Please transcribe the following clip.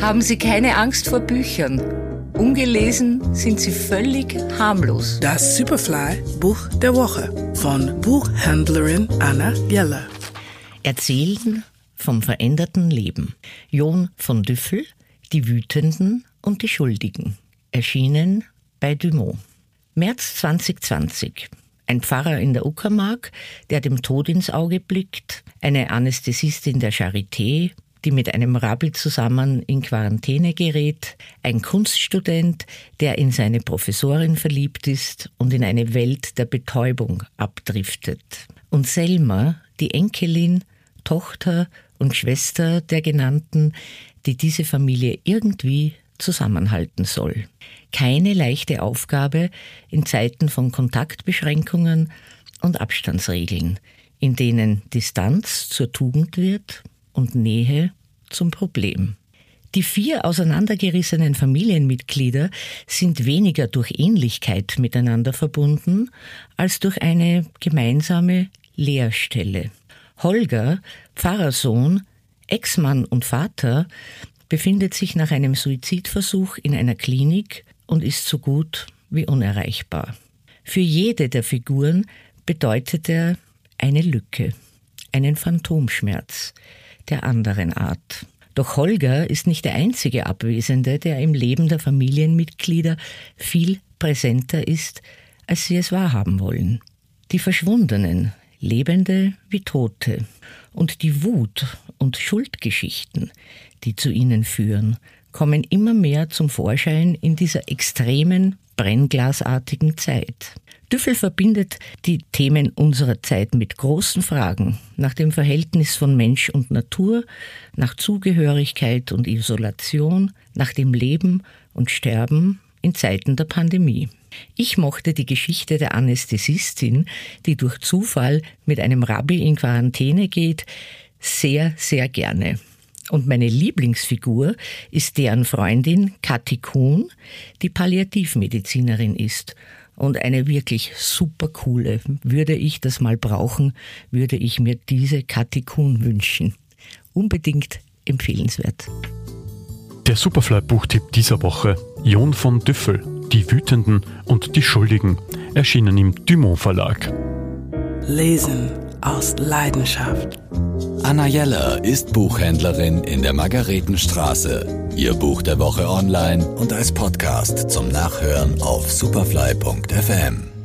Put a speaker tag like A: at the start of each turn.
A: haben Sie keine Angst vor Büchern. Ungelesen sind sie völlig harmlos.
B: Das Superfly Buch der Woche von Buchhändlerin Anna Jeller.
C: Erzählen vom veränderten Leben. John von Düffel, Die Wütenden und die Schuldigen. Erschienen bei Dumont. März 2020. Ein Pfarrer in der Uckermark, der dem Tod ins Auge blickt, eine Anästhesistin der Charité, die mit einem Rabbi zusammen in Quarantäne gerät, ein Kunststudent, der in seine Professorin verliebt ist und in eine Welt der Betäubung abdriftet. Und Selma, die Enkelin, Tochter und Schwester der genannten, die diese Familie irgendwie zusammenhalten soll. Keine leichte Aufgabe in Zeiten von Kontaktbeschränkungen und Abstandsregeln, in denen Distanz zur Tugend wird und Nähe zum Problem. Die vier auseinandergerissenen Familienmitglieder sind weniger durch Ähnlichkeit miteinander verbunden als durch eine gemeinsame Leerstelle. Holger, Pfarrersohn, Ex-Mann und Vater, befindet sich nach einem Suizidversuch in einer Klinik und ist so gut wie unerreichbar. Für jede der Figuren bedeutet er eine Lücke, einen Phantomschmerz der anderen Art. Doch Holger ist nicht der einzige Abwesende, der im Leben der Familienmitglieder viel präsenter ist, als sie es wahrhaben wollen. Die Verschwundenen, Lebende wie Tote, und die Wut und Schuldgeschichten, die zu ihnen führen, kommen immer mehr zum Vorschein in dieser extremen, brennglasartigen Zeit. Düffel verbindet die Themen unserer Zeit mit großen Fragen nach dem Verhältnis von Mensch und Natur, nach Zugehörigkeit und Isolation, nach dem Leben und Sterben in Zeiten der Pandemie. Ich mochte die Geschichte der Anästhesistin, die durch Zufall mit einem Rabbi in Quarantäne geht, sehr, sehr gerne. Und meine Lieblingsfigur ist deren Freundin Kathi Kuhn, die Palliativmedizinerin ist und eine wirklich super coole. Würde ich das mal brauchen, würde ich mir diese Kathi Kuhn wünschen. Unbedingt empfehlenswert.
D: Der Superfly-Buchtipp dieser Woche: Jon von Düffel, Die Wütenden und die Schuldigen, erschienen im Dumont Verlag.
B: Lesen aus Leidenschaft.
E: Anna Jeller ist Buchhändlerin in der Margaretenstraße. Ihr Buch der Woche online und als Podcast zum Nachhören auf superfly.fm.